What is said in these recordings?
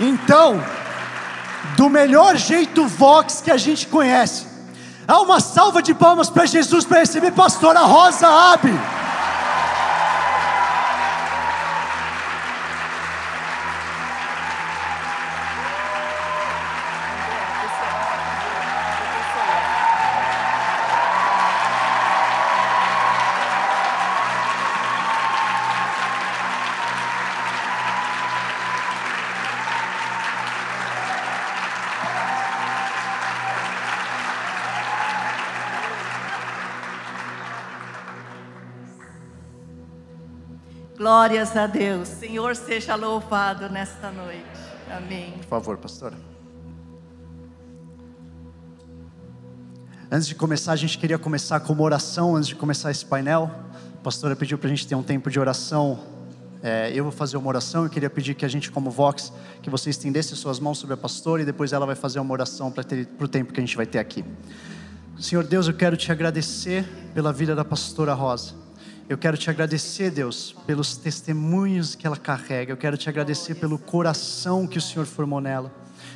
Então, do melhor jeito Vox que a gente conhece, há uma salva de palmas para Jesus para receber pastora Rosa Abe. Glórias a Deus. Senhor, seja louvado nesta noite. Amém. Por favor, pastora. Antes de começar, a gente queria começar com uma oração, antes de começar esse painel. A pastora pediu para a gente ter um tempo de oração. É, eu vou fazer uma oração e queria pedir que a gente, como Vox, que você estendesse suas mãos sobre a pastora e depois ela vai fazer uma oração para o tempo que a gente vai ter aqui. Senhor Deus, eu quero te agradecer pela vida da pastora Rosa. Eu quero te agradecer, Deus, pelos testemunhos que ela carrega. Eu quero te agradecer pelo coração que o Senhor formou nela.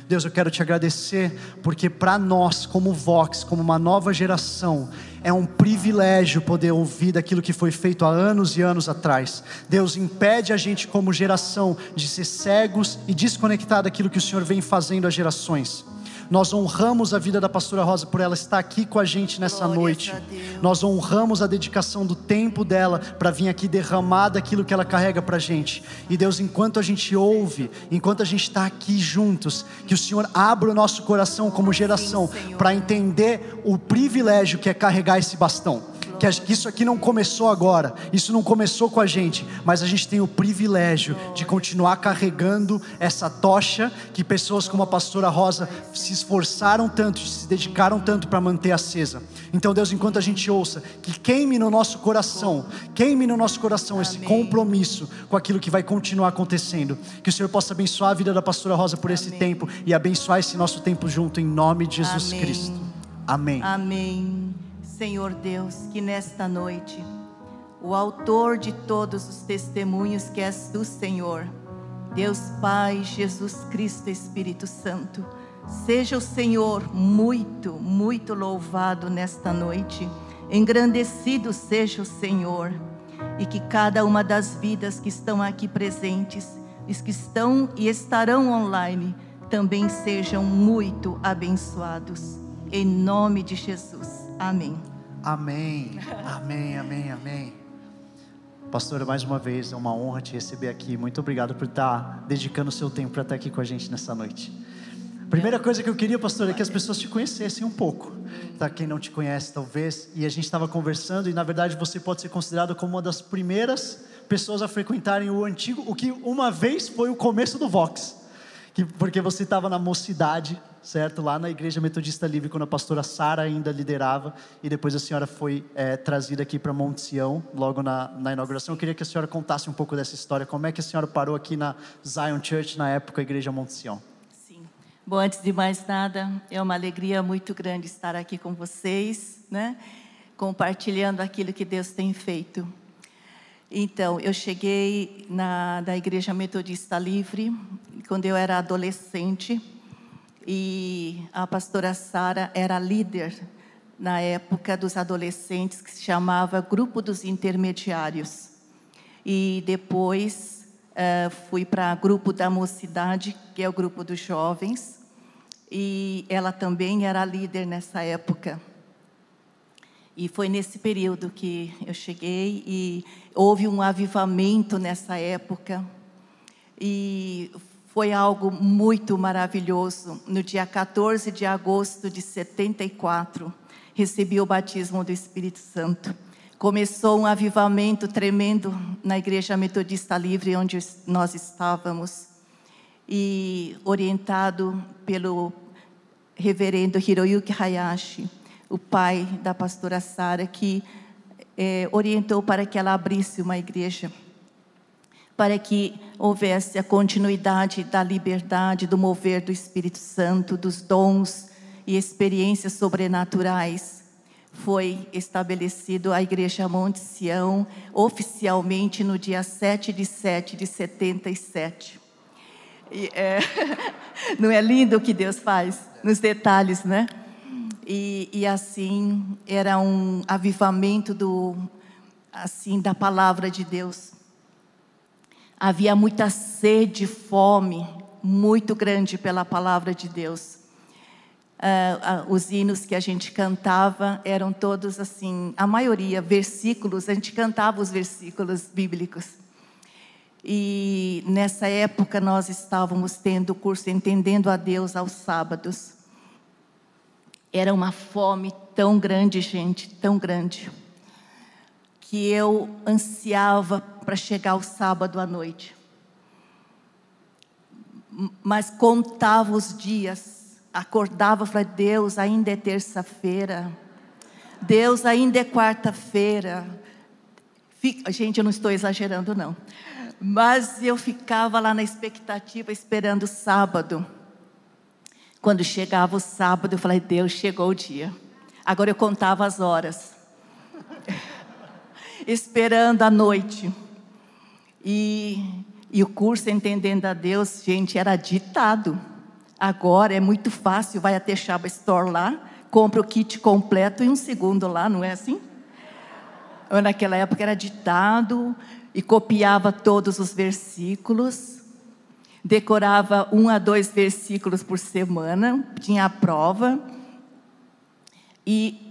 Deus, eu quero te agradecer porque para nós, como Vox, como uma nova geração, é um privilégio poder ouvir daquilo que foi feito há anos e anos atrás. Deus impede a gente, como geração, de ser cegos e desconectar daquilo que o Senhor vem fazendo há gerações. Nós honramos a vida da pastora Rosa por ela estar aqui com a gente nessa Glórias noite. Nós honramos a dedicação do tempo dela para vir aqui derramar daquilo que ela carrega para a gente. E Deus, enquanto a gente ouve, enquanto a gente está aqui juntos, que o Senhor abra o nosso coração como geração para entender o privilégio que é carregar esse bastão. Que isso aqui não começou agora, isso não começou com a gente, mas a gente tem o privilégio de continuar carregando essa tocha que pessoas como a pastora Rosa se esforçaram tanto, se dedicaram tanto para manter acesa. Então, Deus, enquanto a gente ouça, que queime no nosso coração, queime no nosso coração esse Amém. compromisso com aquilo que vai continuar acontecendo. Que o Senhor possa abençoar a vida da pastora Rosa por esse tempo e abençoar esse nosso tempo junto, em nome de Jesus Amém. Cristo. Amém. Amém. Senhor Deus, que nesta noite, o autor de todos os testemunhos que és tu, Senhor, Deus Pai, Jesus Cristo, Espírito Santo, seja o Senhor muito, muito louvado nesta noite, engrandecido seja o Senhor, e que cada uma das vidas que estão aqui presentes, os que estão e estarão online, também sejam muito abençoados. Em nome de Jesus. Amém. Amém, amém, amém, amém. Pastora, mais uma vez é uma honra te receber aqui. Muito obrigado por estar dedicando o seu tempo para estar aqui com a gente nessa noite. Primeira coisa que eu queria, pastor, é que as pessoas te conhecessem um pouco. Tá? Quem não te conhece, talvez. E a gente estava conversando, e na verdade você pode ser considerado como uma das primeiras pessoas a frequentarem o antigo, o que uma vez foi o começo do Vox. Que, porque você estava na mocidade, certo? Lá na Igreja Metodista Livre, quando a pastora Sara ainda liderava, e depois a senhora foi eh, trazida aqui para Monte Sião, logo na, na inauguração. Eu queria que a senhora contasse um pouco dessa história. Como é que a senhora parou aqui na Zion Church, na época, a Igreja Monte Sião? Sim. Bom, antes de mais nada, é uma alegria muito grande estar aqui com vocês, né? Compartilhando aquilo que Deus tem feito. Então, eu cheguei na da Igreja Metodista Livre quando eu era adolescente e a pastora Sara era líder na época dos adolescentes que se chamava Grupo dos Intermediários. E depois eh, fui para o grupo da mocidade, que é o grupo dos jovens, e ela também era líder nessa época. E foi nesse período que eu cheguei e houve um avivamento nessa época. E foi algo muito maravilhoso. No dia 14 de agosto de 74, recebi o batismo do Espírito Santo. Começou um avivamento tremendo na Igreja Metodista Livre, onde nós estávamos, e orientado pelo reverendo Hiroyuki Hayashi, o pai da pastora Sara, que eh, orientou para que ela abrisse uma igreja, para que houvesse a continuidade da liberdade, do mover do Espírito Santo, dos dons e experiências sobrenaturais. Foi estabelecido a Igreja Monte Sião oficialmente no dia 7 de 7 de 77. E, é, não é lindo o que Deus faz? Nos detalhes, né? E, e assim, era um avivamento do, assim, da palavra de Deus. Havia muita sede, fome, muito grande pela palavra de Deus. Uh, uh, os hinos que a gente cantava eram todos assim, a maioria versículos, a gente cantava os versículos bíblicos. E nessa época nós estávamos tendo o curso Entendendo a Deus aos sábados. Era uma fome tão grande, gente, tão grande, que eu ansiava para chegar o sábado à noite. Mas contava os dias, acordava falava: Deus, ainda é terça-feira, Deus, ainda é quarta-feira. Gente, eu não estou exagerando, não. Mas eu ficava lá na expectativa, esperando o sábado. Quando chegava o sábado, eu falei: Deus, chegou o dia. Agora eu contava as horas, esperando a noite. E, e o curso Entendendo a Deus, gente, era ditado. Agora é muito fácil, vai até Chaba Store lá, compra o kit completo em um segundo lá, não é assim? Naquela época era ditado e copiava todos os versículos decorava um a dois versículos por semana, tinha a prova. E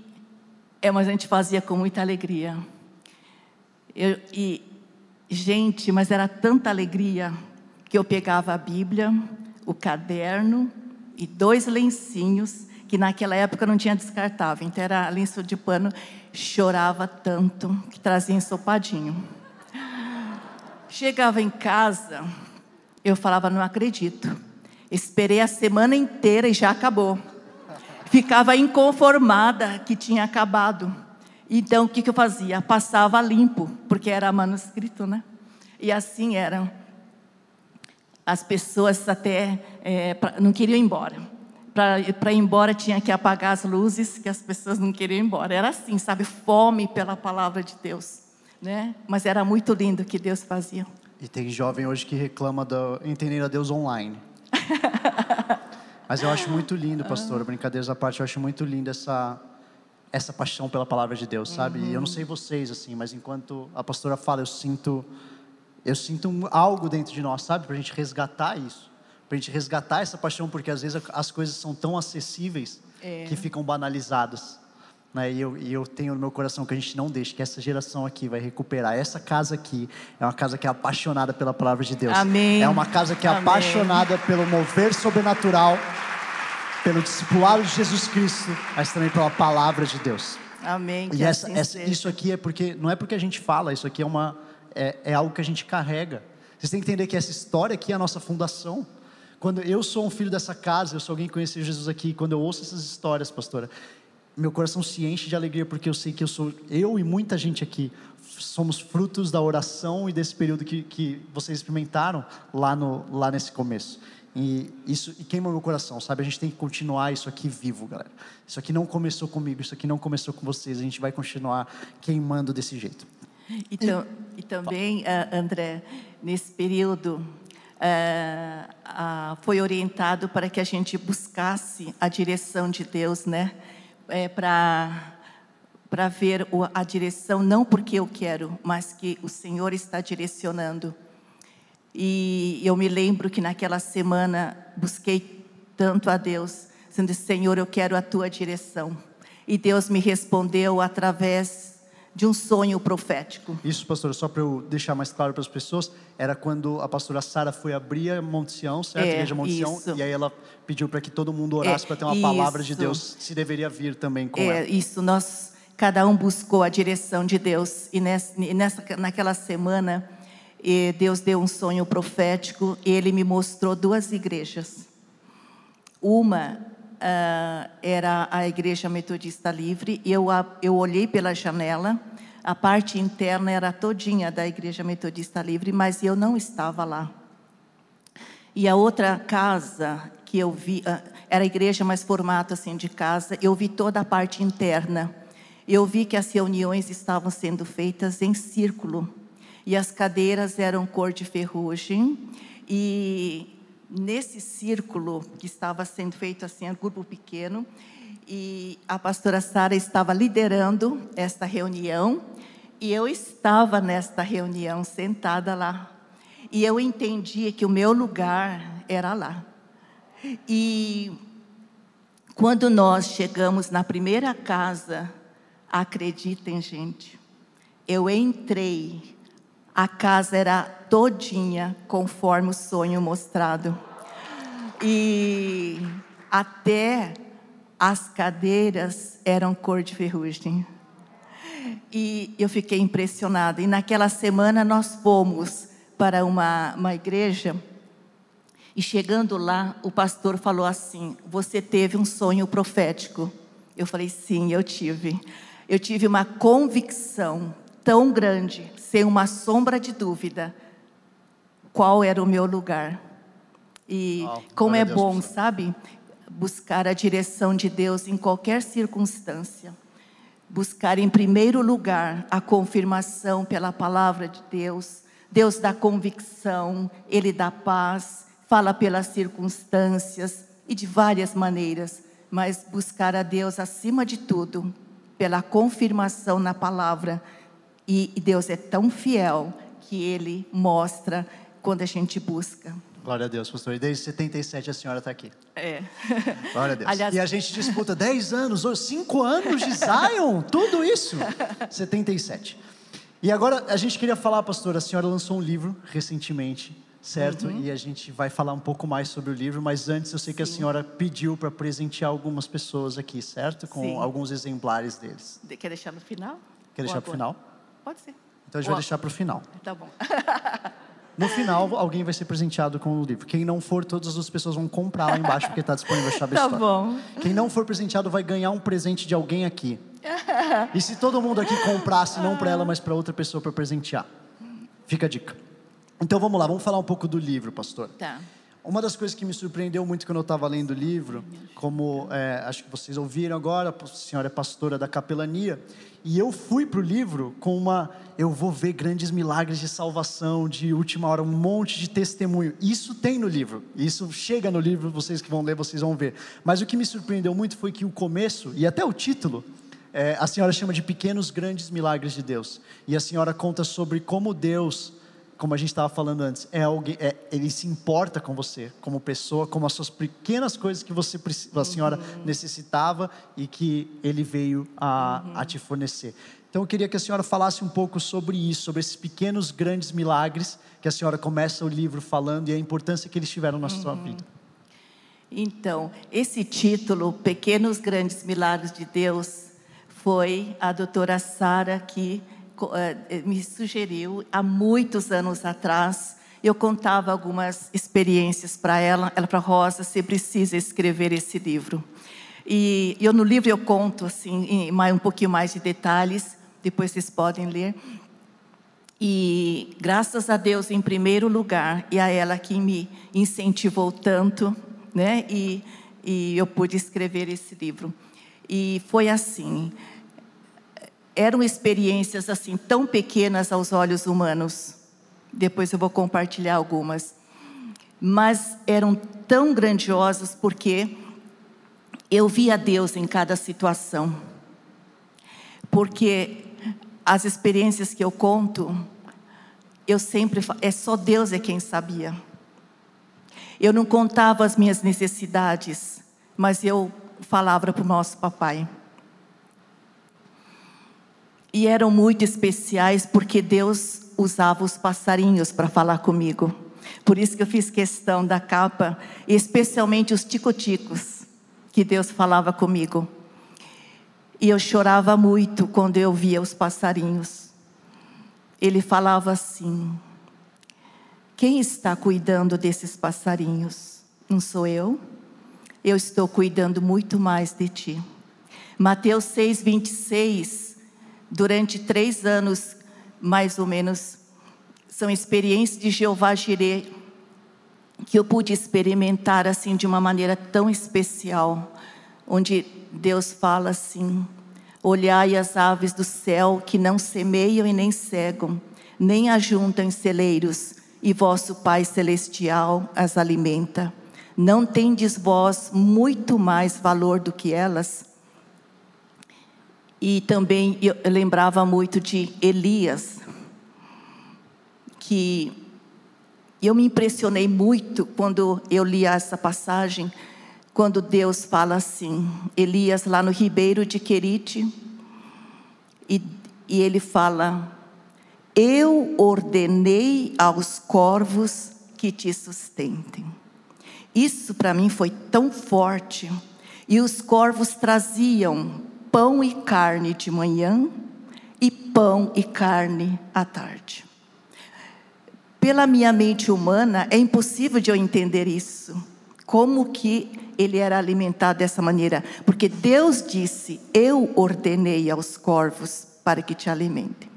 é, mas a gente fazia com muita alegria. Eu, e, gente, mas era tanta alegria que eu pegava a Bíblia, o caderno e dois lencinhos, que naquela época não tinha descartável, então era lenço de pano, chorava tanto que trazia ensopadinho. Chegava em casa, eu falava, não acredito. Esperei a semana inteira e já acabou. Ficava inconformada que tinha acabado. Então o que, que eu fazia? Passava limpo, porque era manuscrito, né? E assim eram. As pessoas até é, pra, não queriam ir embora. Para ir embora tinha que apagar as luzes, que as pessoas não queriam ir embora. Era assim, sabe? Fome pela palavra de Deus. Né? Mas era muito lindo o que Deus fazia. E tem jovem hoje que reclama do entender a Deus online. Mas eu acho muito lindo, pastor, brincadeiras à parte, eu acho muito lindo essa essa paixão pela palavra de Deus, sabe? Uhum. E eu não sei vocês assim, mas enquanto a pastora fala, eu sinto eu sinto um, algo dentro de nós, sabe? Para a gente resgatar isso, para a gente resgatar essa paixão, porque às vezes as coisas são tão acessíveis é. que ficam banalizadas. Né? E, eu, e eu tenho no meu coração que a gente não deixe, que essa geração aqui vai recuperar. Essa casa aqui é uma casa que é apaixonada pela palavra de Deus. Amém. É uma casa que é Amém. apaixonada pelo mover sobrenatural, pelo discipulado de Jesus Cristo, mas também pela palavra de Deus. Amém. E essa, assim essa, isso aqui é porque não é porque a gente fala, isso aqui é uma é, é algo que a gente carrega. Vocês têm que entender que essa história aqui é a nossa fundação. Quando eu sou um filho dessa casa, eu sou alguém que conheceu Jesus aqui, quando eu ouço essas histórias, pastora, meu coração se enche de alegria porque eu sei que eu sou, eu e muita gente aqui, somos frutos da oração e desse período que, que vocês experimentaram lá, no, lá nesse começo. E isso e queima meu coração, sabe? A gente tem que continuar isso aqui vivo, galera. Isso aqui não começou comigo, isso aqui não começou com vocês. A gente vai continuar queimando desse jeito. E, e também, uh, André, nesse período, uh, uh, foi orientado para que a gente buscasse a direção de Deus, né? É, para ver a direção, não porque eu quero, mas que o Senhor está direcionando. E eu me lembro que naquela semana busquei tanto a Deus, dizendo: Senhor, eu quero a tua direção. E Deus me respondeu através de um sonho profético. Isso, pastor, só para eu deixar mais claro para as pessoas, era quando a pastora Sara foi abrir a Monte Sião, certo? É, Igreja Monte Sião, e aí ela pediu para que todo mundo orasse é, para ter uma isso. palavra de Deus, se deveria vir também com é, ela. Isso, nós, cada um buscou a direção de Deus, e nessa, nessa naquela semana, Deus deu um sonho profético, e Ele me mostrou duas igrejas. Uma uh, era a Igreja Metodista Livre, e eu, eu olhei pela janela, a parte interna era todinha da Igreja Metodista Livre, mas eu não estava lá. E a outra casa que eu vi, uh, era igreja, mas formato assim de casa, eu vi toda a parte interna. Eu vi que as reuniões estavam sendo feitas em círculo, e as cadeiras eram cor de ferrugem, e nesse círculo que estava sendo feito assim, um grupo pequeno, e a pastora Sara estava liderando esta reunião, e eu estava nesta reunião sentada lá. E eu entendi que o meu lugar era lá. E quando nós chegamos na primeira casa, acreditem, gente, eu entrei, a casa era todinha conforme o sonho mostrado. E até as cadeiras eram cor de ferrugem. E eu fiquei impressionada. E naquela semana nós fomos para uma, uma igreja. E chegando lá, o pastor falou assim: Você teve um sonho profético? Eu falei: Sim, eu tive. Eu tive uma convicção tão grande, sem uma sombra de dúvida, qual era o meu lugar. E oh, como é bom, sabe? Buscar a direção de Deus em qualquer circunstância. Buscar em primeiro lugar a confirmação pela palavra de Deus. Deus dá convicção, Ele dá paz, fala pelas circunstâncias e de várias maneiras, mas buscar a Deus acima de tudo, pela confirmação na palavra. E, Deus é tão fiel que Ele mostra quando a gente busca. Glória a Deus, pastor. E desde 77 a senhora está aqui. É. Glória a Deus. Aliás, e a gente disputa 10 anos, 5 anos de Zion, tudo isso. 77. E agora a gente queria falar, pastor, a senhora lançou um livro recentemente, certo? Uhum. E a gente vai falar um pouco mais sobre o livro, mas antes eu sei Sim. que a senhora pediu para presentear algumas pessoas aqui, certo? Com Sim. alguns exemplares deles. Quer deixar no final? Quer deixar para o final? Pode ser. Então a gente vai deixar para o final. Tá bom. No final, alguém vai ser presenteado com o livro. Quem não for, todas as pessoas vão comprar lá embaixo, porque está disponível a chave Tá bom. Quem não for presenteado vai ganhar um presente de alguém aqui. E se todo mundo aqui comprasse, não para ela, mas para outra pessoa para presentear? Fica a dica. Então vamos lá, vamos falar um pouco do livro, pastor. Tá. Uma das coisas que me surpreendeu muito quando eu estava lendo o livro, como é, acho que vocês ouviram agora, a senhora é pastora da capelania, e eu fui para o livro com uma. Eu vou ver grandes milagres de salvação, de última hora, um monte de testemunho. Isso tem no livro, isso chega no livro, vocês que vão ler, vocês vão ver. Mas o que me surpreendeu muito foi que o começo, e até o título, é, a senhora chama de Pequenos Grandes Milagres de Deus. E a senhora conta sobre como Deus como a gente estava falando antes, é alguém, é, ele se importa com você como pessoa, como as suas pequenas coisas que você a senhora uhum. necessitava e que ele veio a, uhum. a te fornecer. Então eu queria que a senhora falasse um pouco sobre isso, sobre esses pequenos grandes milagres que a senhora começa o livro falando e a importância que eles tiveram na uhum. sua vida. Então, esse título, Pequenos Grandes Milagres de Deus, foi a doutora Sara que me sugeriu há muitos anos atrás. Eu contava algumas experiências para ela, ela para Rosa, você precisa escrever esse livro. E eu no livro eu conto assim, mais um pouquinho mais de detalhes, depois vocês podem ler. E graças a Deus em primeiro lugar e a ela que me incentivou tanto, né? E, e eu pude escrever esse livro. E foi assim eram experiências assim tão pequenas aos olhos humanos. Depois eu vou compartilhar algumas. Mas eram tão grandiosas porque eu via Deus em cada situação. Porque as experiências que eu conto, eu sempre é só Deus é quem sabia. Eu não contava as minhas necessidades, mas eu falava para o nosso papai e eram muito especiais porque Deus usava os passarinhos para falar comigo. Por isso que eu fiz questão da capa, especialmente os ticoticos, que Deus falava comigo. E eu chorava muito quando eu via os passarinhos. Ele falava assim: Quem está cuidando desses passarinhos? Não sou eu? Eu estou cuidando muito mais de ti. Mateus 6, 26 durante três anos, mais ou menos, são experiências de Jeová Jireh que eu pude experimentar assim de uma maneira tão especial, onde Deus fala assim: Olhai as aves do céu que não semeiam e nem cegam, nem ajuntam celeiros, e vosso Pai celestial as alimenta. Não tendes vós muito mais valor do que elas? E também eu lembrava muito de Elias, que eu me impressionei muito quando eu li essa passagem, quando Deus fala assim, Elias lá no ribeiro de Querite, e, e ele fala: Eu ordenei aos corvos que te sustentem. Isso para mim foi tão forte. E os corvos traziam pão e carne de manhã e pão e carne à tarde. Pela minha mente humana é impossível de eu entender isso. Como que ele era alimentado dessa maneira? Porque Deus disse: Eu ordenei aos corvos para que te alimentem.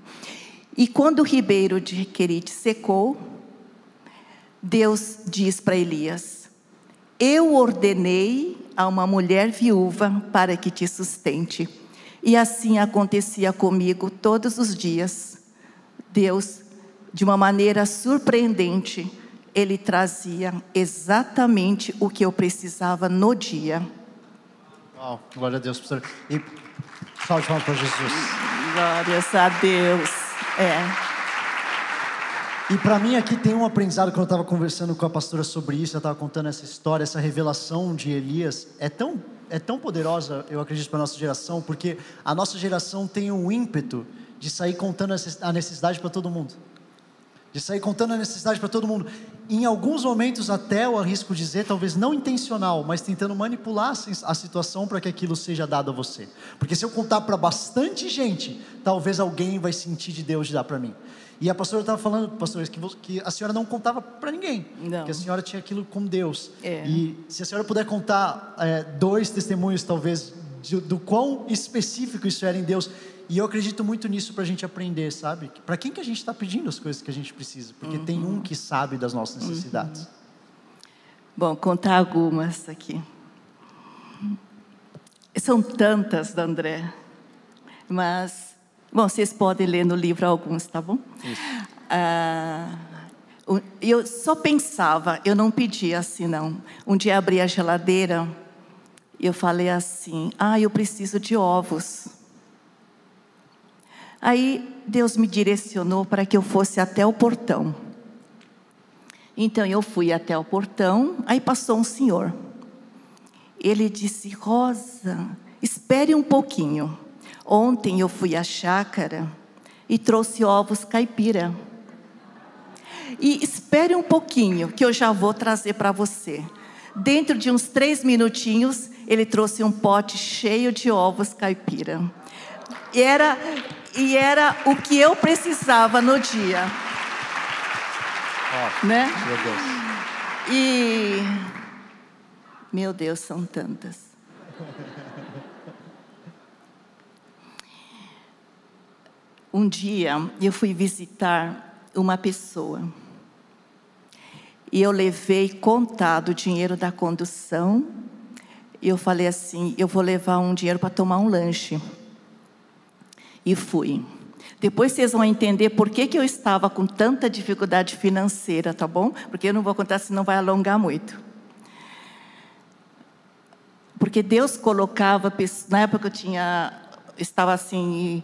E quando o ribeiro de Querite secou, Deus diz para Elias: Eu ordenei a uma mulher viúva para que te sustente. E assim acontecia comigo todos os dias. Deus, de uma maneira surpreendente, ele trazia exatamente o que eu precisava no dia. Uau, glória a Deus, pastor. E salve para Jesus. Glórias a Deus. É. E para mim aqui tem um aprendizado quando eu estava conversando com a pastora sobre isso, eu estava contando essa história, essa revelação de Elias é tão é tão poderosa, eu acredito para nossa geração, porque a nossa geração tem um ímpeto de sair contando a necessidade para todo mundo. De sair contando a necessidade para todo mundo. Em alguns momentos até eu arrisco dizer, talvez não intencional, mas tentando manipular a situação para que aquilo seja dado a você. Porque se eu contar para bastante gente, talvez alguém vai sentir de Deus de dar para mim. E a pastora estava falando, pastor, que, que, a senhora não contava para ninguém. Não. Que a senhora tinha aquilo com Deus. É. E se a senhora puder contar é, dois testemunhos, talvez, de, do quão específico isso era em Deus. E eu acredito muito nisso para a gente aprender, sabe? Para quem que a gente está pedindo as coisas que a gente precisa? Porque uhum. tem um que sabe das nossas necessidades. Uhum. Bom, contar algumas aqui. São tantas, André. Mas Bom, vocês podem ler no livro alguns, tá bom? Ah, eu só pensava, eu não pedia assim não. Um dia abri a geladeira e eu falei assim: Ah, eu preciso de ovos. Aí Deus me direcionou para que eu fosse até o portão. Então eu fui até o portão, aí passou um senhor. Ele disse: Rosa, espere um pouquinho. Ontem eu fui à chácara e trouxe ovos caipira. E espere um pouquinho, que eu já vou trazer para você. Dentro de uns três minutinhos, ele trouxe um pote cheio de ovos caipira. E era, e era o que eu precisava no dia. Oh, né? Meu Deus. E. Meu Deus, são tantas. Um dia eu fui visitar uma pessoa e eu levei contado o dinheiro da condução. E eu falei assim: eu vou levar um dinheiro para tomar um lanche. E fui. Depois vocês vão entender por que, que eu estava com tanta dificuldade financeira, tá bom? Porque eu não vou contar, senão vai alongar muito. Porque Deus colocava, na época eu tinha, estava assim,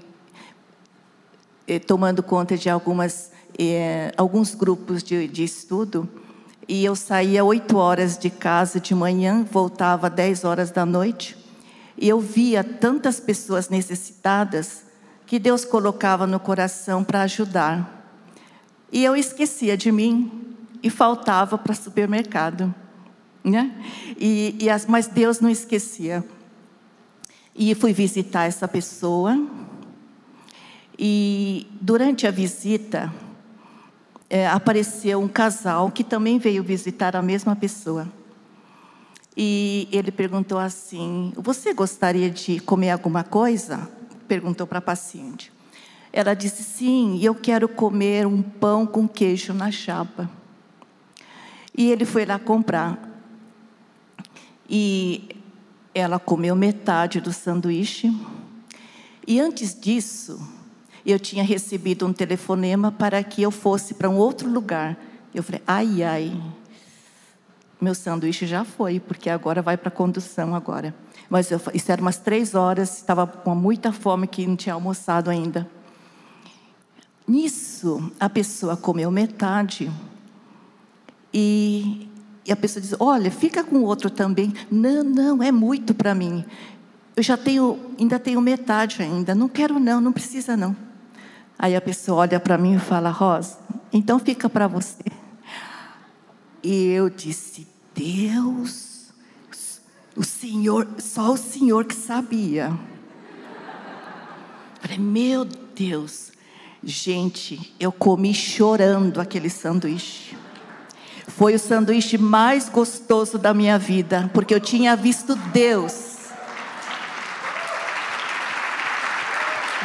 eh, tomando conta de algumas, eh, alguns grupos de, de estudo. E eu saía oito horas de casa de manhã, voltava dez horas da noite. E eu via tantas pessoas necessitadas que Deus colocava no coração para ajudar. E eu esquecia de mim e faltava para supermercado. Né? E, e as, mas Deus não esquecia. E fui visitar essa pessoa e durante a visita, é, apareceu um casal que também veio visitar a mesma pessoa. E ele perguntou assim: Você gostaria de comer alguma coisa? Perguntou para a paciente. Ela disse: Sim, eu quero comer um pão com queijo na chapa. E ele foi lá comprar. E ela comeu metade do sanduíche. E antes disso, eu tinha recebido um telefonema para que eu fosse para um outro lugar Eu falei, ai, ai. Meu sanduíche já foi, porque agora vai para a condução agora. Mas eu, isso era umas três horas, estava com muita fome que não tinha almoçado ainda. Nisso, a pessoa comeu metade e, e a pessoa diz: Olha, fica com o outro também. Não, não, é muito para mim. Eu já tenho, ainda tenho metade ainda. Não quero, não, não precisa, não. Aí a pessoa olha para mim e fala: Rosa, então fica para você. E eu disse: Deus, o Senhor, só o Senhor que sabia. Falei: Meu Deus. Gente, eu comi chorando aquele sanduíche. Foi o sanduíche mais gostoso da minha vida, porque eu tinha visto Deus.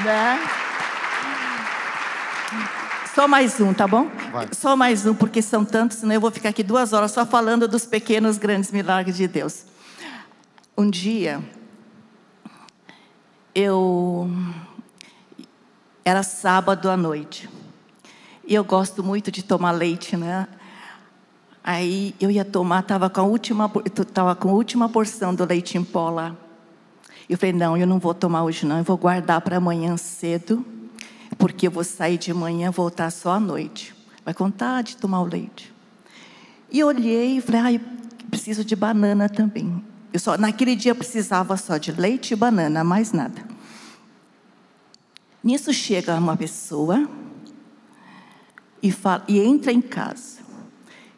Né? Só mais um, tá bom? Vai. Só mais um, porque são tantos, senão eu vou ficar aqui duas horas só falando dos pequenos, grandes milagres de Deus. Um dia, eu era sábado à noite. E eu gosto muito de tomar leite, né? Aí eu ia tomar, estava com a última, tava com a última porção do leite em pó lá. Eu falei, não, eu não vou tomar hoje não, eu vou guardar para amanhã cedo, porque eu vou sair de manhã, voltar só à noite. Vai contar de tomar o leite. E olhei e falei, ah, preciso de banana também. Eu só, naquele dia eu precisava só de leite e banana, mais nada. Nisso chega uma pessoa e, fala, e entra em casa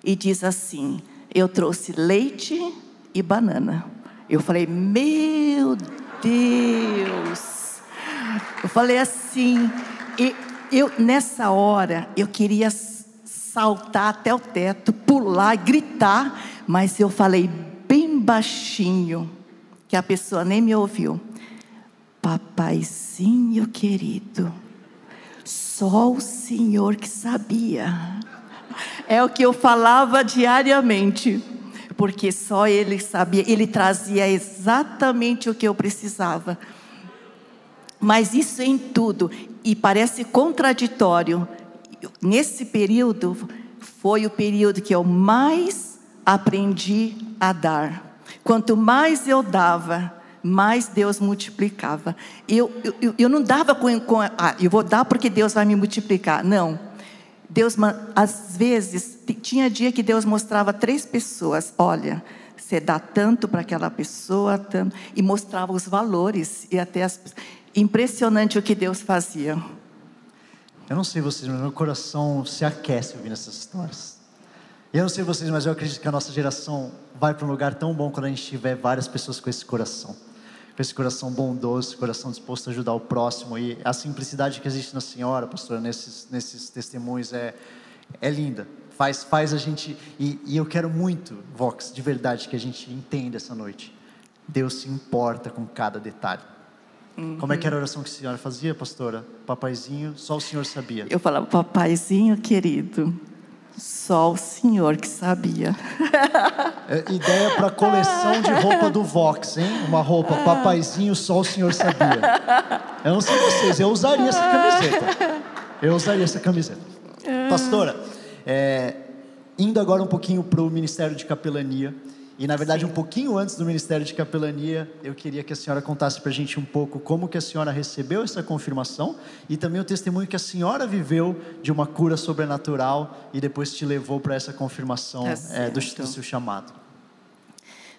e diz assim: Eu trouxe leite e banana. Eu falei: Meu Deus! Eu falei assim, e eu nessa hora eu queria saltar até o teto, pular, gritar, mas eu falei bem baixinho que a pessoa nem me ouviu. Papaizinho querido, só o Senhor que sabia. É o que eu falava diariamente, porque só Ele sabia, Ele trazia exatamente o que eu precisava. Mas isso em tudo, e parece contraditório. Nesse período, foi o período que eu mais aprendi a dar. Quanto mais eu dava, mais Deus multiplicava. Eu, eu, eu não dava com, com ah, eu vou dar porque Deus vai me multiplicar. Não. Deus, às vezes, tinha dia que Deus mostrava três pessoas. Olha, você dá tanto para aquela pessoa, tanto, e mostrava os valores e até as, impressionante o que Deus fazia. Eu não sei vocês, mas meu coração se aquece ouvindo essas histórias. Eu não sei vocês, mas eu acredito que a nossa geração vai para um lugar tão bom quando a gente tiver várias pessoas com esse coração com esse coração bondoso, esse coração disposto a ajudar o próximo. E a simplicidade que existe na senhora, pastora, nesses, nesses testemunhos é, é linda. Faz, faz a gente. E, e eu quero muito, Vox, de verdade, que a gente entenda essa noite. Deus se importa com cada detalhe. Uhum. Como é que era a oração que a senhora fazia, pastora? Papaizinho, só o senhor sabia. Eu falava, papaizinho querido, só o senhor que sabia. É, ideia para coleção de roupa do Vox, hein? Uma roupa, papaizinho, só o senhor sabia. Eu não sei vocês, eu usaria essa camiseta. Eu usaria essa camiseta. Pastora, é, indo agora um pouquinho para o Ministério de Capelania. E na verdade, Sim. um pouquinho antes do Ministério de Capelania, eu queria que a senhora contasse para a gente um pouco como que a senhora recebeu essa confirmação e também o testemunho que a senhora viveu de uma cura sobrenatural e depois te levou para essa confirmação tá é, do, do seu chamado.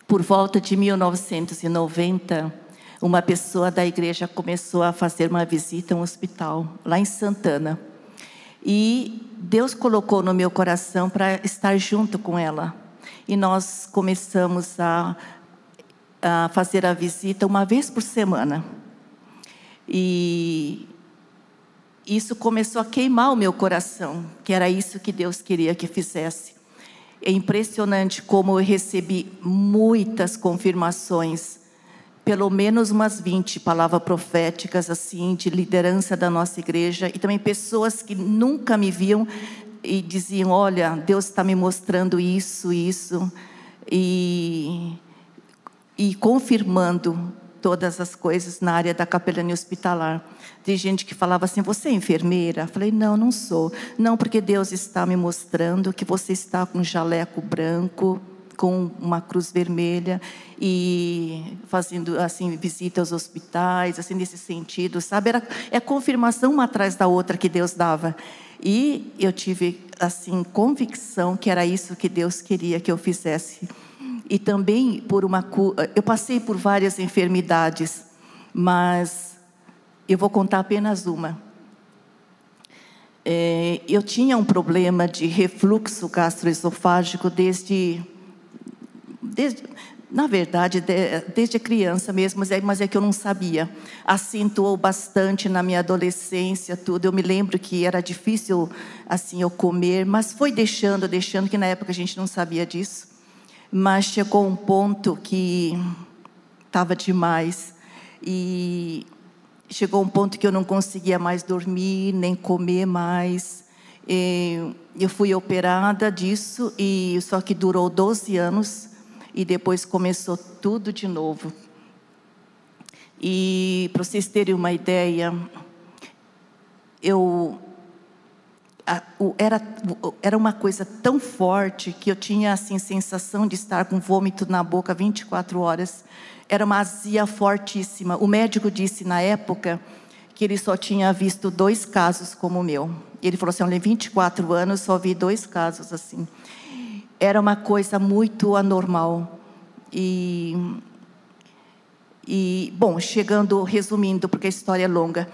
Por volta de 1990, uma pessoa da igreja começou a fazer uma visita a um hospital lá em Santana. E Deus colocou no meu coração para estar junto com ela e nós começamos a, a fazer a visita uma vez por semana. E isso começou a queimar o meu coração, que era isso que Deus queria que fizesse. É impressionante como eu recebi muitas confirmações, pelo menos umas 20 palavras proféticas assim de liderança da nossa igreja e também pessoas que nunca me viam e diziam: Olha, Deus está me mostrando isso, isso, e, e confirmando todas as coisas na área da capelania hospitalar. Tem gente que falava assim: Você é enfermeira? Falei: Não, não sou. Não, porque Deus está me mostrando que você está com um jaleco branco, com uma cruz vermelha e fazendo assim visita aos hospitais, assim nesse sentido, sabe? Era é confirmação uma atrás da outra que Deus dava. E eu tive assim convicção que era isso que Deus queria que eu fizesse. E também por uma eu passei por várias enfermidades, mas eu vou contar apenas uma. É, eu tinha um problema de refluxo gastroesofágico desde, desde na verdade, de, desde criança mesmo, mas é, mas é que eu não sabia. Acentuou bastante na minha adolescência, tudo. Eu me lembro que era difícil, assim, eu comer, mas foi deixando, deixando, que na época a gente não sabia disso. Mas chegou um ponto que estava demais. E chegou um ponto que eu não conseguia mais dormir, nem comer mais. E eu fui operada disso, e só que durou 12 anos e depois começou tudo de novo. E para vocês terem uma ideia, eu era, era uma coisa tão forte que eu tinha assim sensação de estar com vômito na boca 24 horas. Era uma azia fortíssima. O médico disse na época que ele só tinha visto dois casos como o meu. Ele falou assim: "Olha, em 24 anos só vi dois casos assim" era uma coisa muito anormal. E, e, bom, chegando, resumindo, porque a história é longa,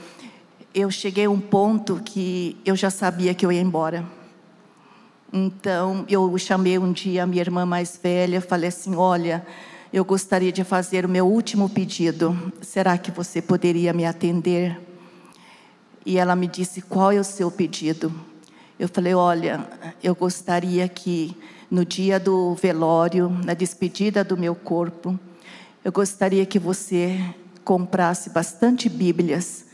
eu cheguei a um ponto que eu já sabia que eu ia embora. Então, eu chamei um dia a minha irmã mais velha, falei assim: Olha, eu gostaria de fazer o meu último pedido. Será que você poderia me atender? E ela me disse: Qual é o seu pedido? Eu falei: Olha, eu gostaria que no dia do velório, na despedida do meu corpo, eu gostaria que você comprasse bastante Bíblias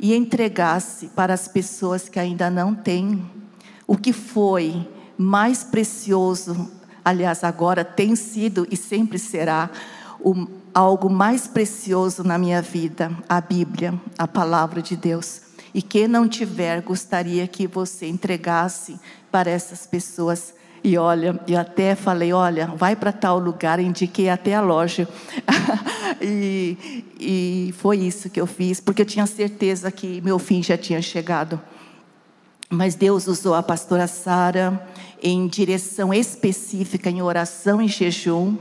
e entregasse para as pessoas que ainda não têm o que foi mais precioso, aliás, agora tem sido e sempre será o, algo mais precioso na minha vida, a Bíblia, a palavra de Deus. E quem não tiver, gostaria que você entregasse para essas pessoas e olha, eu até falei, olha, vai para tal lugar, indiquei até a loja. e, e foi isso que eu fiz, porque eu tinha certeza que meu fim já tinha chegado. Mas Deus usou a pastora Sara em direção específica, em oração e jejum.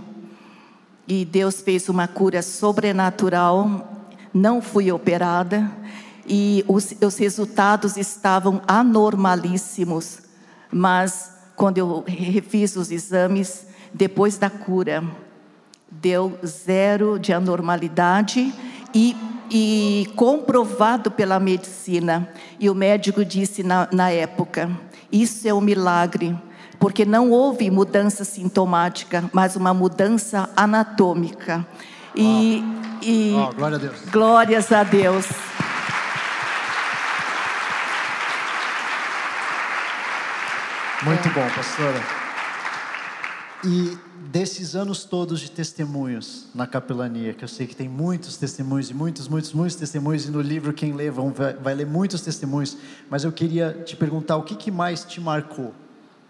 E Deus fez uma cura sobrenatural. Não fui operada. E os, os resultados estavam anormalíssimos. Mas quando eu refiz os exames depois da cura, deu zero de anormalidade e, e comprovado pela medicina. E o médico disse na, na época: Isso é um milagre, porque não houve mudança sintomática, mas uma mudança anatômica. E, oh. e oh, glória a Deus. glórias a Deus. Muito bom, pastora. E desses anos todos de testemunhos na capelania, que eu sei que tem muitos testemunhos e muitos, muitos, muitos testemunhos, e no livro quem lê vai, vai ler muitos testemunhos, mas eu queria te perguntar o que, que mais te marcou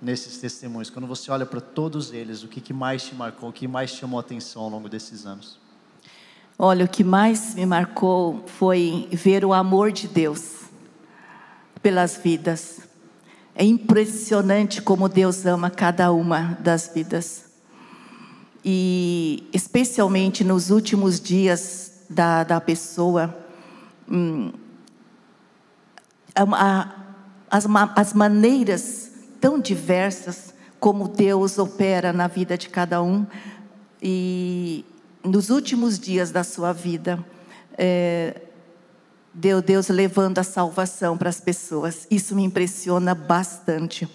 nesses testemunhos? Quando você olha para todos eles, o que, que mais te marcou, o que mais chamou a atenção ao longo desses anos? Olha, o que mais me marcou foi ver o amor de Deus pelas vidas é impressionante como Deus ama cada uma das vidas. E especialmente nos últimos dias da, da pessoa, hum, a, as, as maneiras tão diversas como Deus opera na vida de cada um. E nos últimos dias da sua vida, é, Deu Deus levando a salvação para as pessoas. Isso me impressiona bastante.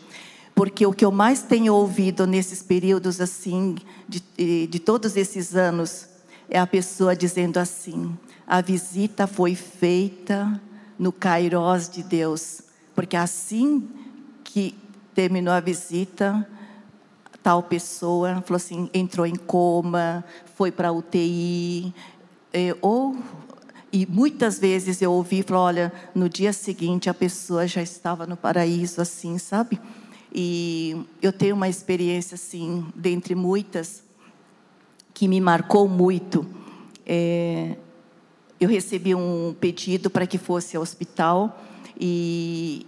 Porque o que eu mais tenho ouvido nesses períodos assim, de, de todos esses anos, é a pessoa dizendo assim: a visita foi feita no Kairós de Deus. Porque assim que terminou a visita, tal pessoa falou assim, entrou em coma, foi para UTI, ou e muitas vezes eu ouvi falar, olha, no dia seguinte a pessoa já estava no paraíso, assim, sabe? E eu tenho uma experiência assim, dentre muitas, que me marcou muito. É, eu recebi um pedido para que fosse ao hospital e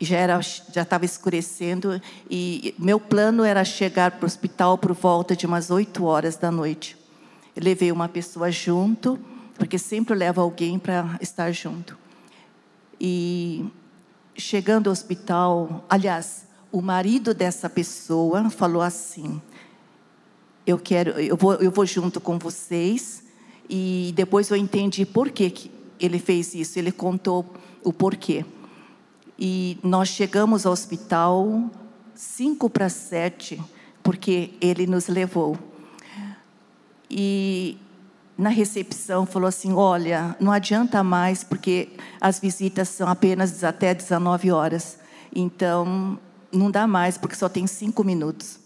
já era já estava escurecendo e meu plano era chegar para o hospital por volta de umas 8 horas da noite. Eu levei uma pessoa junto, porque sempre leva alguém para estar junto. E chegando ao hospital, aliás, o marido dessa pessoa falou assim: "Eu quero, eu vou, eu vou junto com vocês". E depois eu entendi por que, que ele fez isso. Ele contou o porquê. E nós chegamos ao hospital cinco para sete, porque ele nos levou. E na recepção falou assim: Olha, não adianta mais, porque as visitas são apenas até 19 horas. Então, não dá mais, porque só tem cinco minutos.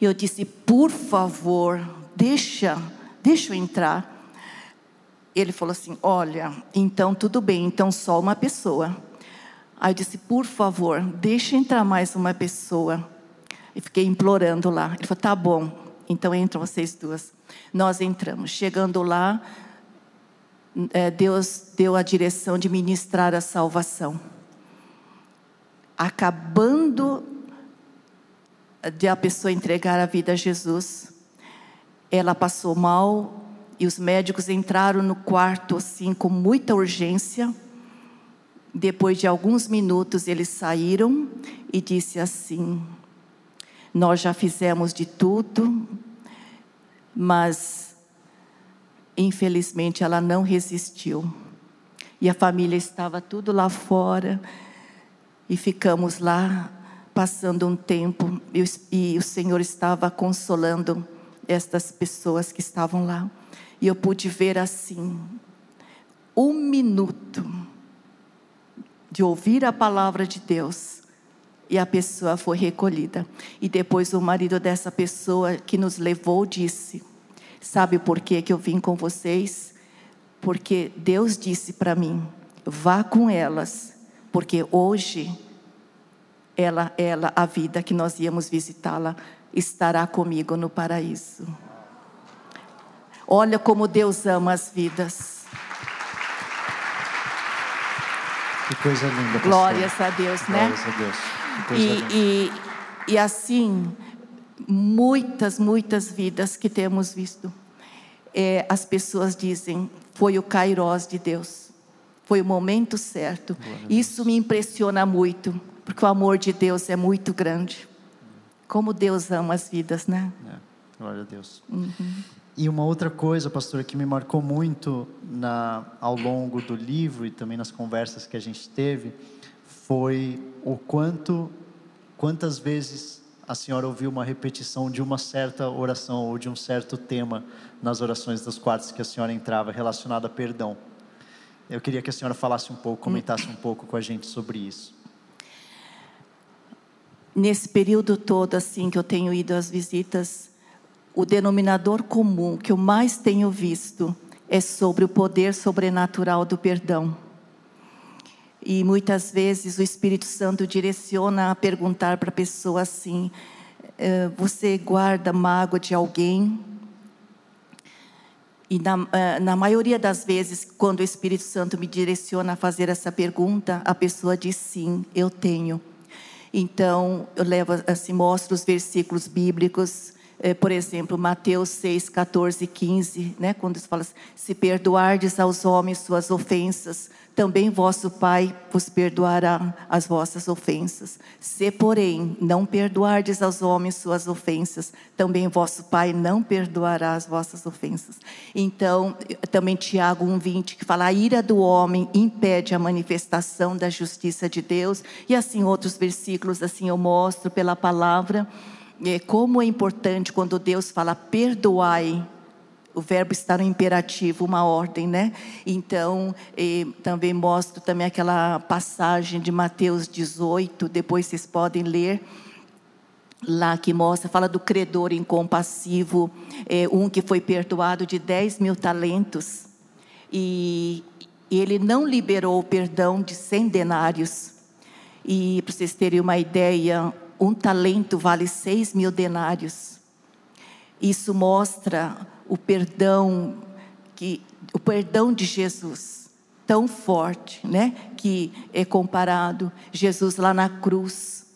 E eu disse: Por favor, deixa, deixa eu entrar. Ele falou assim: Olha, então tudo bem, então só uma pessoa. Aí eu disse: Por favor, deixa entrar mais uma pessoa. E fiquei implorando lá. Ele falou: Tá bom, então entram vocês duas. Nós entramos. Chegando lá, é, Deus deu a direção de ministrar a salvação. Acabando de a pessoa entregar a vida a Jesus, ela passou mal, e os médicos entraram no quarto assim com muita urgência. Depois de alguns minutos eles saíram e disse assim: Nós já fizemos de tudo, mas infelizmente ela não resistiu. E a família estava tudo lá fora e ficamos lá passando um tempo e, e o Senhor estava consolando estas pessoas que estavam lá. E eu pude ver assim, um minuto de ouvir a palavra de Deus e a pessoa foi recolhida. E depois o marido dessa pessoa que nos levou disse: Sabe por que, que eu vim com vocês? Porque Deus disse para mim: vá com elas, porque hoje ela, ela, a vida que nós íamos visitá-la, estará comigo no paraíso. Olha como Deus ama as vidas. Que coisa linda. Pastor. Glórias a Deus, né? Glórias a Deus. E, e, e assim, muitas, muitas vidas que temos visto. É, as pessoas dizem, foi o Kairos de Deus. Foi o momento certo. Isso me impressiona muito, porque o amor de Deus é muito grande. Como Deus ama as vidas, né? É, glória a Deus. Uhum. E uma outra coisa, pastora, que me marcou muito na, ao longo do livro e também nas conversas que a gente teve, foi o quanto, quantas vezes a senhora ouviu uma repetição de uma certa oração ou de um certo tema nas orações dos quartos que a senhora entrava relacionado a perdão. Eu queria que a senhora falasse um pouco, comentasse um pouco com a gente sobre isso. Nesse período todo, assim, que eu tenho ido às visitas, o denominador comum que eu mais tenho visto é sobre o poder sobrenatural do perdão. E muitas vezes o Espírito Santo direciona a perguntar para a pessoa assim: eh, Você guarda mágoa de alguém? E na, eh, na maioria das vezes, quando o Espírito Santo me direciona a fazer essa pergunta, a pessoa diz sim, eu tenho. Então, eu levo assim, mostro os versículos bíblicos é, por exemplo, Mateus 6, 14 e 15, né, quando fala assim, se perdoardes aos homens suas ofensas, também vosso Pai vos perdoará as vossas ofensas. Se, porém, não perdoardes aos homens suas ofensas, também vosso Pai não perdoará as vossas ofensas. Então, também Tiago 1,20, que fala, a ira do homem impede a manifestação da justiça de Deus, e assim outros versículos, assim eu mostro pela palavra, é, como é importante quando Deus fala perdoai, o verbo está no imperativo, uma ordem, né? Então, também mostro também aquela passagem de Mateus 18, depois vocês podem ler, lá que mostra, fala do credor incompassivo, é, um que foi perdoado de 10 mil talentos, e, e ele não liberou o perdão de 100 denários. E para vocês terem uma ideia, um talento vale 6 mil denários. Isso mostra o perdão que o perdão de Jesus tão forte, né? Que é comparado Jesus lá na cruz,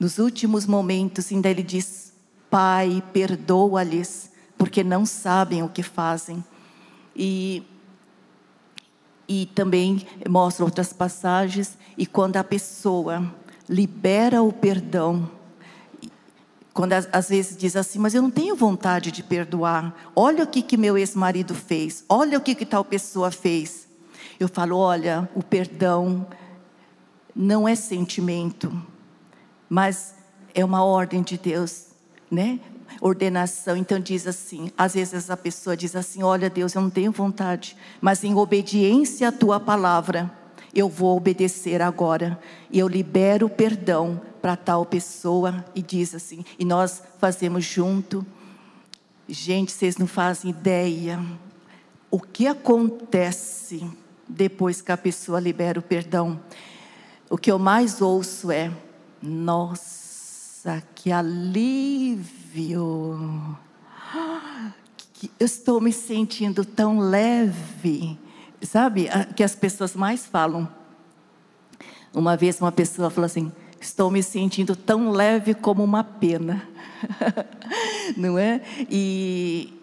nos últimos momentos, ainda ele diz: Pai, perdoa-lhes, porque não sabem o que fazem. E e também mostra outras passagens e quando a pessoa libera o perdão, quando às vezes diz assim, mas eu não tenho vontade de perdoar. Olha o que, que meu ex-marido fez. Olha o que, que tal pessoa fez. Eu falo, olha, o perdão não é sentimento, mas é uma ordem de Deus, né? Ordenação. Então diz assim, às vezes a pessoa diz assim, olha Deus, eu não tenho vontade, mas em obediência à tua palavra, eu vou obedecer agora. E eu libero o perdão para tal pessoa e diz assim, e nós fazemos junto. Gente, vocês não fazem ideia o que acontece depois que a pessoa libera o perdão. O que eu mais ouço é: nossa, que alívio! Eu estou me sentindo tão leve. Sabe, que as pessoas mais falam. Uma vez uma pessoa falou assim: Estou me sentindo tão leve como uma pena. Não é? E,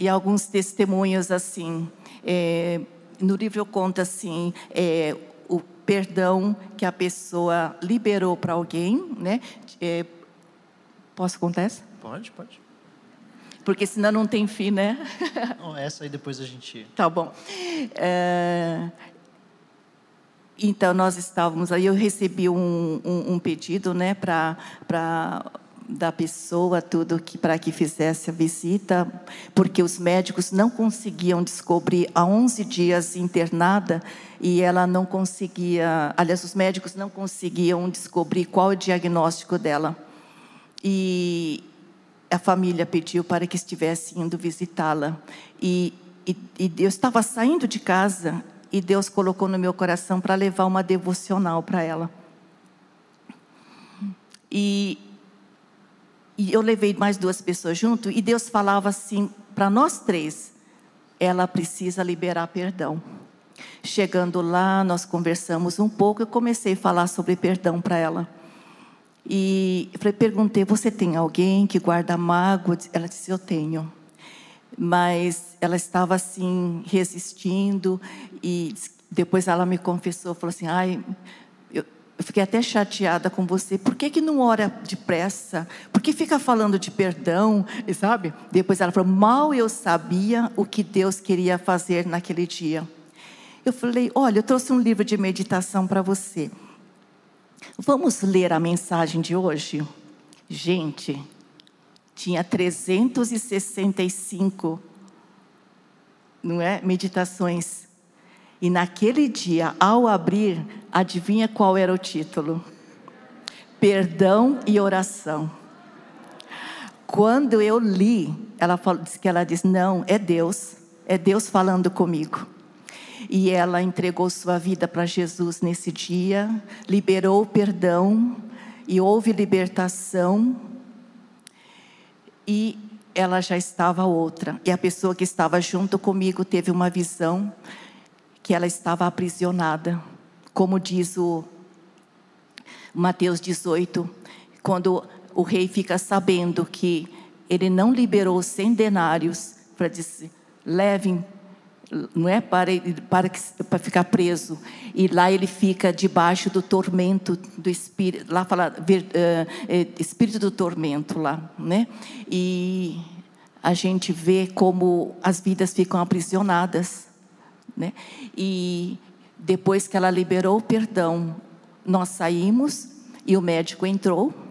e alguns testemunhos assim. É, no livro conta assim. É, o perdão que a pessoa liberou para alguém, né? É, posso contar essa? Pode, pode. Porque senão não tem fim, né? Não, essa aí depois a gente. Tá bom. É, então, nós estávamos aí, eu recebi um, um, um pedido né, para da pessoa tudo que para que fizesse a visita, porque os médicos não conseguiam descobrir há 11 dias internada e ela não conseguia, aliás, os médicos não conseguiam descobrir qual o diagnóstico dela. E a família pediu para que estivesse indo visitá-la. E, e, e eu estava saindo de casa e Deus colocou no meu coração para levar uma devocional para ela. E, e eu levei mais duas pessoas junto e Deus falava assim para nós três: ela precisa liberar perdão. Chegando lá, nós conversamos um pouco, eu comecei a falar sobre perdão para ela. E eu perguntei: Você tem alguém que guarda mágoa? Ela disse: Eu tenho mas ela estava assim resistindo e depois ela me confessou, falou assim, ai, eu, eu fiquei até chateada com você. Por que que não ora depressa? Por que fica falando de perdão, sabe? Depois ela falou, mal eu sabia o que Deus queria fazer naquele dia. Eu falei, olha, eu trouxe um livro de meditação para você. Vamos ler a mensagem de hoje? Gente, tinha 365 não é, meditações. E naquele dia, ao abrir, adivinha qual era o título? Perdão e oração. Quando eu li, ela falou, disse que ela disse: "Não, é Deus, é Deus falando comigo". E ela entregou sua vida para Jesus nesse dia, liberou o perdão e houve libertação e ela já estava outra. E a pessoa que estava junto comigo teve uma visão que ela estava aprisionada. Como diz o Mateus 18, quando o rei fica sabendo que ele não liberou cem denários para dizer, levem não é para, para, para ficar preso. E lá ele fica debaixo do tormento do espírito, lá fala uh, espírito do tormento lá, né? E a gente vê como as vidas ficam aprisionadas, né? E depois que ela liberou o perdão, nós saímos e o médico entrou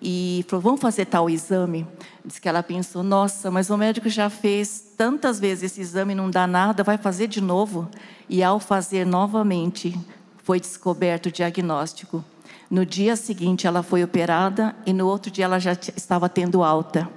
e falou: Vamos fazer tal exame? Diz que ela pensou: Nossa, mas o médico já fez tantas vezes esse exame não dá nada, vai fazer de novo? E ao fazer novamente, foi descoberto o diagnóstico: No dia seguinte, ela foi operada e no outro dia ela já estava tendo alta.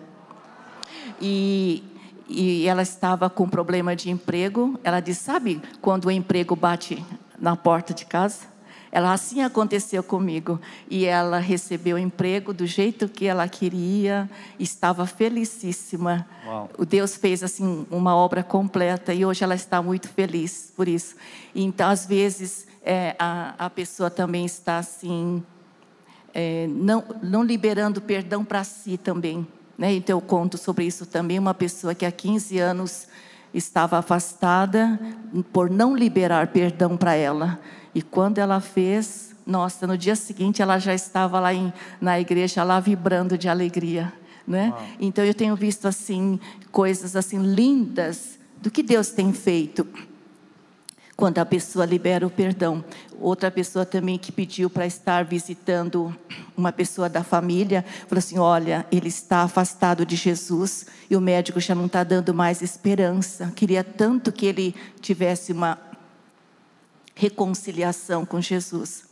E, e ela estava com problema de emprego. Ela disse: Sabe quando o emprego bate na porta de casa? Ela assim aconteceu comigo e ela recebeu o emprego do jeito que ela queria, estava felicíssima. Uau. O Deus fez assim uma obra completa e hoje ela está muito feliz por isso. Então às vezes é, a, a pessoa também está assim é, não não liberando perdão para si também, né? Então eu conto sobre isso também uma pessoa que há 15 anos estava afastada por não liberar perdão para ela. E quando ela fez, nossa, no dia seguinte ela já estava lá em, na igreja, lá vibrando de alegria. Né? Então eu tenho visto assim coisas assim lindas do que Deus tem feito quando a pessoa libera o perdão. Outra pessoa também que pediu para estar visitando uma pessoa da família, falou assim: Olha, ele está afastado de Jesus e o médico já não está dando mais esperança. Queria tanto que ele tivesse uma reconciliação com Jesus.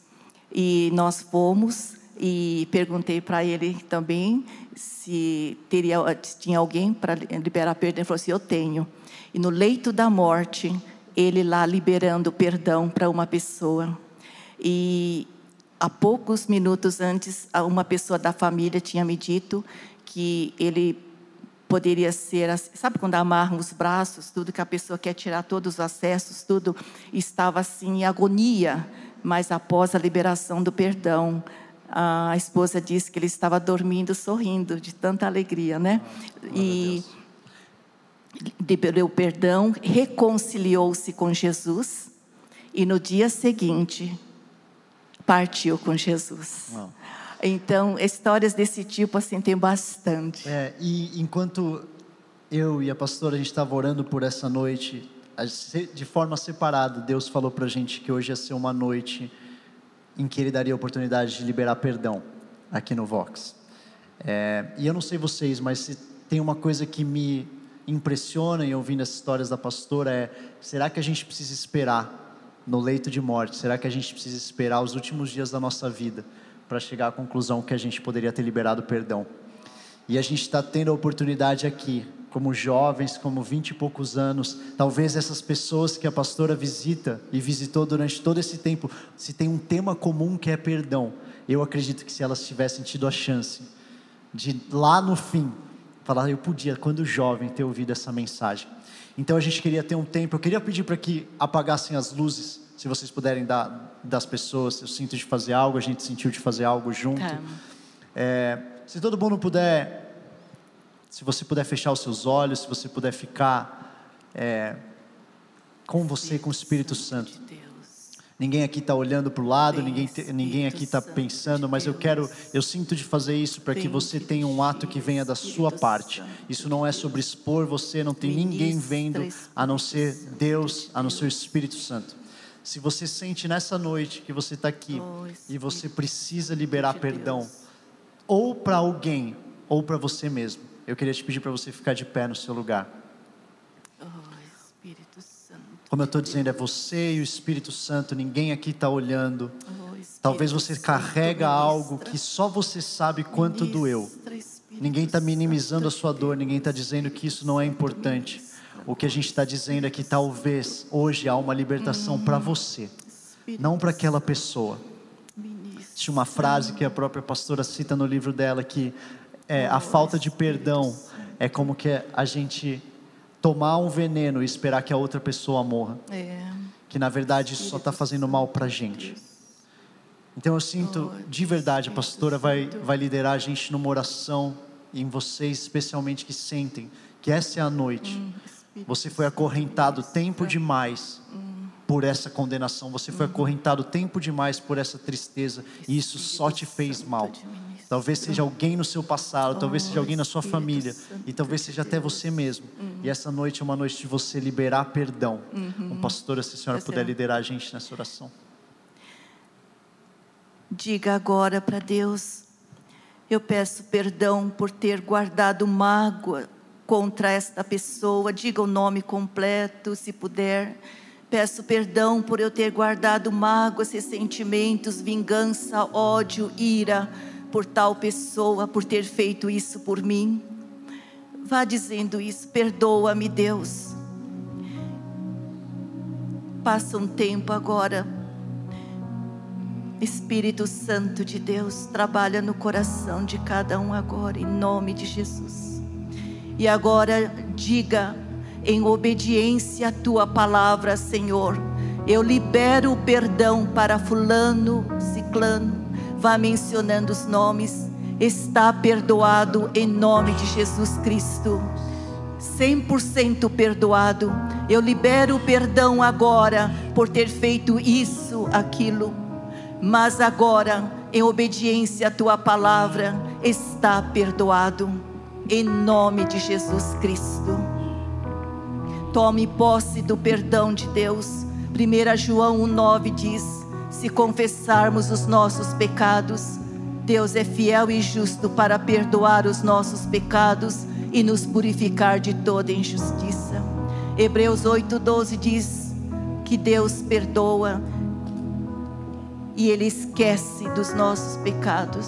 E nós fomos e perguntei para ele também se teria tinha alguém para liberar perdão. Ele falou assim: Eu tenho. E no leito da morte, ele lá liberando perdão para uma pessoa. E há poucos minutos antes, uma pessoa da família tinha me dito que ele poderia ser, sabe quando amarram os braços, tudo que a pessoa quer tirar todos os acessos, tudo estava assim em agonia, mas após a liberação do perdão, a esposa disse que ele estava dormindo sorrindo de tanta alegria, né? e liberou o perdão, reconciliou-se com Jesus e no dia seguinte partiu com Jesus. Uau. Então, histórias desse tipo, assim, tem bastante. É, e enquanto eu e a pastora, a gente estava orando por essa noite, de forma separada, Deus falou para a gente que hoje ia ser uma noite em que Ele daria a oportunidade de liberar perdão aqui no Vox. É, e eu não sei vocês, mas se tem uma coisa que me impressiona em ouvindo as histórias da pastora é: será que a gente precisa esperar no leito de morte? Será que a gente precisa esperar os últimos dias da nossa vida? Para chegar à conclusão que a gente poderia ter liberado perdão. E a gente está tendo a oportunidade aqui, como jovens, como vinte e poucos anos, talvez essas pessoas que a pastora visita e visitou durante todo esse tempo, se tem um tema comum que é perdão, eu acredito que se elas tivessem tido a chance de lá no fim falar, eu podia, quando jovem, ter ouvido essa mensagem. Então a gente queria ter um tempo, eu queria pedir para que apagassem as luzes se vocês puderem dar das pessoas, eu sinto de fazer algo, a gente sentiu de fazer algo junto. Tá. É, se todo mundo puder, se você puder fechar os seus olhos, se você puder ficar é, com você, com o Espírito Santo. Ninguém aqui está olhando para o lado, ninguém, ninguém aqui está pensando, mas eu quero, eu sinto de fazer isso para que você tenha um ato que venha da sua parte. Isso não é sobre expor você, não tem ninguém vendo a não ser Deus, a não ser o Espírito Santo. Se você sente nessa noite que você está aqui oh, e você precisa liberar de perdão, Deus. ou para alguém, ou para você mesmo, eu queria te pedir para você ficar de pé no seu lugar. Oh, Espírito Santo. Como eu estou dizendo, é você e o Espírito Santo, ninguém aqui está olhando. Oh, Talvez você carrega algo que só você sabe quanto doeu. Ninguém está minimizando a sua dor, ninguém está dizendo que isso não é importante. O que a gente está dizendo é que talvez hoje há uma libertação para você, não para aquela pessoa. Tinha uma frase que a própria pastora cita no livro dela que é, a falta de perdão é como que a gente tomar um veneno e esperar que a outra pessoa morra. É. Que na verdade isso só está fazendo mal para a gente. Então eu sinto de verdade, a pastora vai, vai liderar a gente numa oração em vocês, especialmente que sentem que essa é a noite você foi acorrentado tempo demais por essa condenação. Você foi acorrentado tempo demais por essa tristeza. E isso só te fez mal. Talvez seja alguém no seu passado, talvez seja alguém na sua família, e talvez seja até você mesmo. E essa noite é uma noite de você liberar perdão. Um pastor, se a senhora puder liderar a gente nessa oração. Diga agora para Deus: Eu peço perdão por ter guardado mágoa contra esta pessoa, diga o nome completo, se puder. Peço perdão por eu ter guardado mágoas, ressentimentos, vingança, ódio, ira por tal pessoa, por ter feito isso por mim. Vá dizendo isso, perdoa-me, Deus. Passa um tempo agora. Espírito Santo de Deus, trabalha no coração de cada um agora, em nome de Jesus. E agora diga, em obediência à tua palavra, Senhor, eu libero o perdão para Fulano, Ciclano, vá mencionando os nomes, está perdoado em nome de Jesus Cristo. 100% perdoado. Eu libero o perdão agora por ter feito isso, aquilo. Mas agora, em obediência à tua palavra, está perdoado. Em nome de Jesus Cristo. Tome posse do perdão de Deus. 1 João 1,9 diz: Se confessarmos os nossos pecados, Deus é fiel e justo para perdoar os nossos pecados e nos purificar de toda injustiça. Hebreus 8:12 diz que Deus perdoa e ele esquece dos nossos pecados.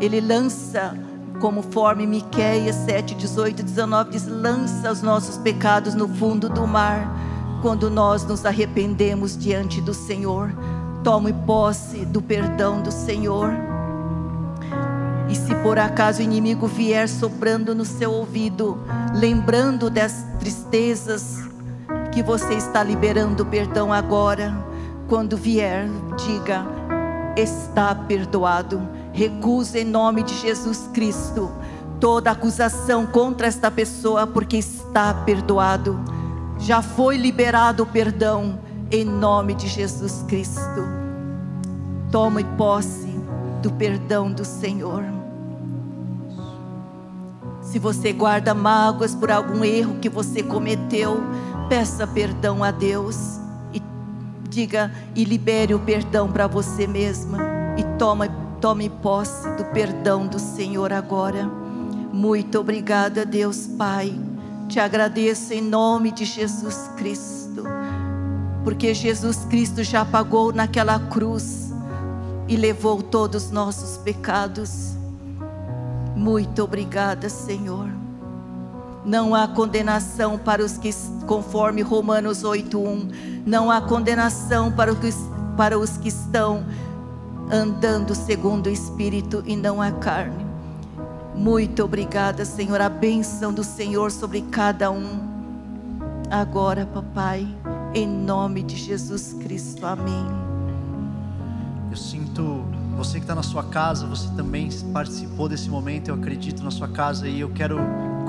Ele lança conforme Miqueias 7, 18, 19 diz: lança os nossos pecados no fundo do mar, quando nós nos arrependemos diante do Senhor. Tome posse do perdão do Senhor e se por acaso o inimigo vier soprando no seu ouvido, lembrando das tristezas, que você está liberando perdão agora, quando vier, diga: está perdoado. Recusa em nome de Jesus Cristo toda acusação contra esta pessoa, porque está perdoado. Já foi liberado o perdão em nome de Jesus Cristo. Tome posse do perdão do Senhor. Se você guarda mágoas por algum erro que você cometeu, peça perdão a Deus e diga e libere o perdão para você mesma e tome, tome posse do perdão do Senhor agora. Muito obrigada, Deus Pai. Te agradeço em nome de Jesus Cristo, porque Jesus Cristo já pagou naquela cruz e levou todos os nossos pecados muito obrigada, Senhor. Não há condenação para os que, conforme Romanos 8:1, não há condenação para os, para os que estão andando segundo o Espírito e não a carne. Muito obrigada, Senhor. A bênção do Senhor sobre cada um. Agora, papai, em nome de Jesus Cristo. Amém. Eu sinto você que está na sua casa, você também participou desse momento, eu acredito na sua casa e eu quero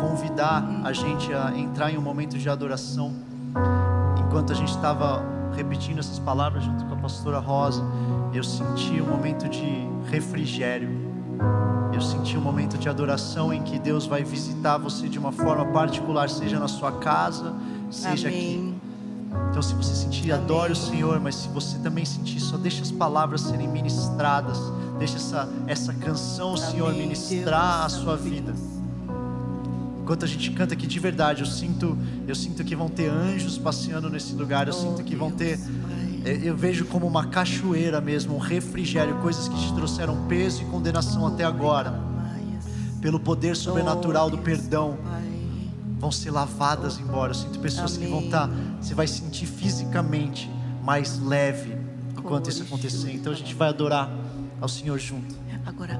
convidar a gente a entrar em um momento de adoração. Enquanto a gente estava repetindo essas palavras junto com a pastora Rosa, eu senti um momento de refrigério. Eu senti um momento de adoração em que Deus vai visitar você de uma forma particular, seja na sua casa, seja Amém. aqui então, se você sentir, adore o Senhor, mas se você também sentir, só deixa as palavras serem ministradas, deixa essa, essa canção, Senhor, ministrar a sua vida. Enquanto a gente canta aqui de verdade, eu sinto, eu sinto que vão ter anjos passeando nesse lugar, eu sinto que vão ter eu vejo como uma cachoeira mesmo, um refrigério, coisas que te trouxeram peso e condenação até agora. Pelo poder sobrenatural do perdão, vão ser lavadas embora. Eu sinto pessoas que vão estar, tá, você vai sentir fisicamente mais leve enquanto isso acontecer. Então a gente vai adorar ao Senhor junto. Agora